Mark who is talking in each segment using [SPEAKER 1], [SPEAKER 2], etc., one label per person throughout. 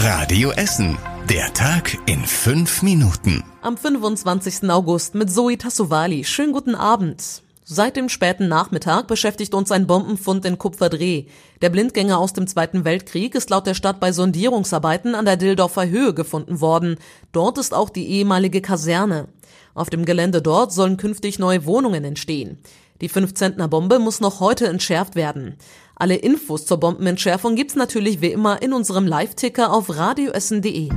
[SPEAKER 1] Radio Essen. Der Tag in fünf Minuten.
[SPEAKER 2] Am 25. August mit Zoe Tassovali. Schönen guten Abend. Seit dem späten Nachmittag beschäftigt uns ein Bombenfund in Kupferdreh. Der Blindgänger aus dem Zweiten Weltkrieg ist laut der Stadt bei Sondierungsarbeiten an der Dildorfer Höhe gefunden worden. Dort ist auch die ehemalige Kaserne. Auf dem Gelände dort sollen künftig neue Wohnungen entstehen. Die 15er Bombe muss noch heute entschärft werden. Alle Infos zur Bombenentschärfung gibt's natürlich wie immer in unserem Live-Ticker auf radioessen.de.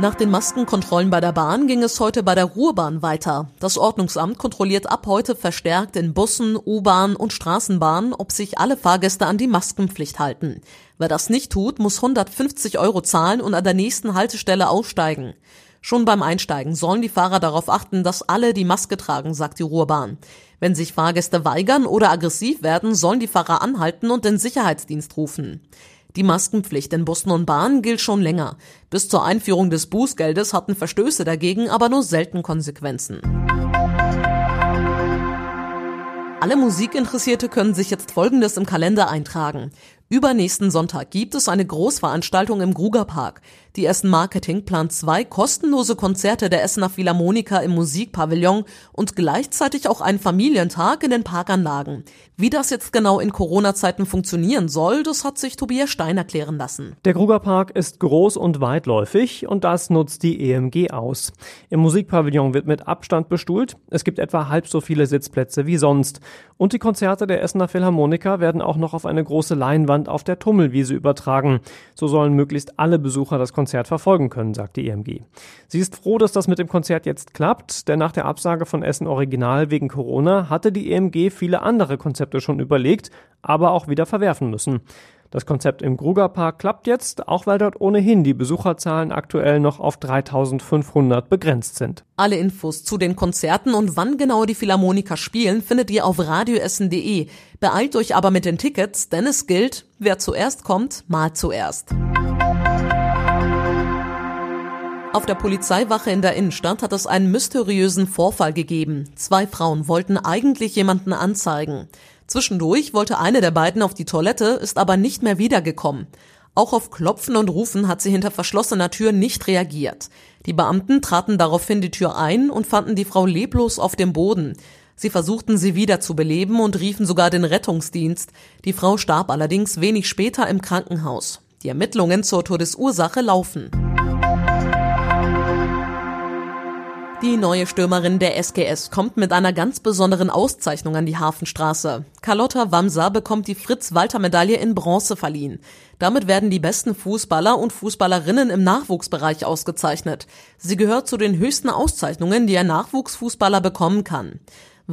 [SPEAKER 2] Nach den Maskenkontrollen bei der Bahn ging es heute bei der Ruhrbahn weiter. Das Ordnungsamt kontrolliert ab heute verstärkt in Bussen, U-Bahn und Straßenbahnen, ob sich alle Fahrgäste an die Maskenpflicht halten. Wer das nicht tut, muss 150 Euro zahlen und an der nächsten Haltestelle aussteigen. Schon beim Einsteigen sollen die Fahrer darauf achten, dass alle die Maske tragen, sagt die Ruhrbahn. Wenn sich Fahrgäste weigern oder aggressiv werden, sollen die Fahrer anhalten und den Sicherheitsdienst rufen. Die Maskenpflicht in Bussen und Bahnen gilt schon länger. Bis zur Einführung des Bußgeldes hatten Verstöße dagegen aber nur selten Konsequenzen. Alle Musikinteressierte können sich jetzt Folgendes im Kalender eintragen. Übernächsten Sonntag gibt es eine Großveranstaltung im Grugerpark. Die Essen Marketing plant zwei kostenlose Konzerte der Essener Philharmoniker im Musikpavillon und gleichzeitig auch einen Familientag in den Parkanlagen. Wie das jetzt genau in Corona-Zeiten funktionieren soll, das hat sich Tobias Stein erklären lassen.
[SPEAKER 3] Der Grugerpark ist groß und weitläufig und das nutzt die EMG aus. Im Musikpavillon wird mit Abstand bestuhlt. Es gibt etwa halb so viele Sitzplätze wie sonst. Und die Konzerte der Essener Philharmoniker werden auch noch auf eine große Leinwand auf der Tummelwiese übertragen. So sollen möglichst alle Besucher das Konzert verfolgen können, sagt die EMG. Sie ist froh, dass das mit dem Konzert jetzt klappt, denn nach der Absage von Essen Original wegen Corona hatte die EMG viele andere Konzepte schon überlegt, aber auch wieder verwerfen müssen. Das Konzept im Grugerpark klappt jetzt, auch weil dort ohnehin die Besucherzahlen aktuell noch auf 3500 begrenzt sind.
[SPEAKER 2] Alle Infos zu den Konzerten und wann genau die Philharmoniker spielen, findet ihr auf radioessen.de. Beeilt euch aber mit den Tickets, denn es gilt, wer zuerst kommt, mal zuerst. Auf der Polizeiwache in der Innenstadt hat es einen mysteriösen Vorfall gegeben. Zwei Frauen wollten eigentlich jemanden anzeigen. Zwischendurch wollte eine der beiden auf die Toilette, ist aber nicht mehr wiedergekommen. Auch auf Klopfen und Rufen hat sie hinter verschlossener Tür nicht reagiert. Die Beamten traten daraufhin die Tür ein und fanden die Frau leblos auf dem Boden. Sie versuchten sie wieder zu beleben und riefen sogar den Rettungsdienst. Die Frau starb allerdings wenig später im Krankenhaus. Die Ermittlungen zur Todesursache laufen. Die neue Stürmerin der SGS kommt mit einer ganz besonderen Auszeichnung an die Hafenstraße. Carlotta Wamser bekommt die Fritz-Walter-Medaille in Bronze verliehen. Damit werden die besten Fußballer und Fußballerinnen im Nachwuchsbereich ausgezeichnet. Sie gehört zu den höchsten Auszeichnungen, die ein Nachwuchsfußballer bekommen kann.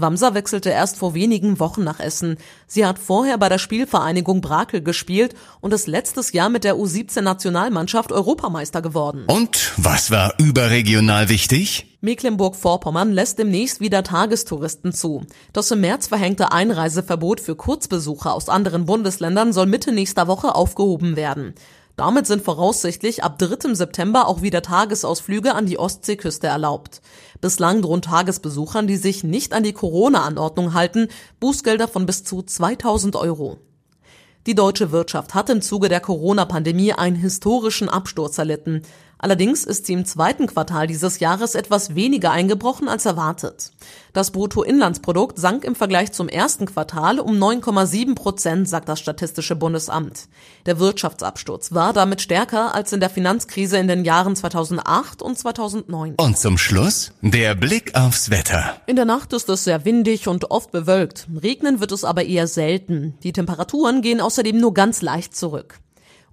[SPEAKER 2] Wamser wechselte erst vor wenigen Wochen nach Essen. Sie hat vorher bei der Spielvereinigung Brakel gespielt und ist letztes Jahr mit der U17-Nationalmannschaft Europameister geworden.
[SPEAKER 1] Und was war überregional wichtig?
[SPEAKER 2] Mecklenburg-Vorpommern lässt demnächst wieder Tagestouristen zu. Das im März verhängte Einreiseverbot für Kurzbesucher aus anderen Bundesländern soll Mitte nächster Woche aufgehoben werden. Damit sind voraussichtlich ab 3. September auch wieder Tagesausflüge an die Ostseeküste erlaubt. Bislang drohen Tagesbesuchern, die sich nicht an die Corona-Anordnung halten, Bußgelder von bis zu 2000 Euro. Die deutsche Wirtschaft hat im Zuge der Corona-Pandemie einen historischen Absturz erlitten. Allerdings ist sie im zweiten Quartal dieses Jahres etwas weniger eingebrochen als erwartet. Das Bruttoinlandsprodukt sank im Vergleich zum ersten Quartal um 9,7 Prozent, sagt das Statistische Bundesamt. Der Wirtschaftsabsturz war damit stärker als in der Finanzkrise in den Jahren 2008 und 2009.
[SPEAKER 1] Und zum Schluss der Blick aufs Wetter.
[SPEAKER 2] In der Nacht ist es sehr windig und oft bewölkt. Regnen wird es aber eher selten. Die Temperaturen gehen außerdem nur ganz leicht zurück.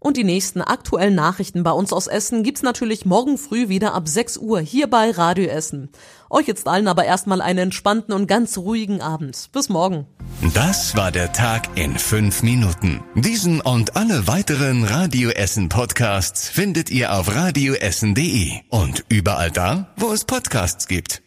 [SPEAKER 2] Und die nächsten aktuellen Nachrichten bei uns aus Essen gibt's natürlich morgen früh wieder ab 6 Uhr hier bei Radio Essen. Euch jetzt allen aber erstmal einen entspannten und ganz ruhigen Abend. Bis morgen.
[SPEAKER 1] Das war der Tag in fünf Minuten. Diesen und alle weiteren Radio Essen Podcasts findet ihr auf radioessen.de und überall da, wo es Podcasts gibt.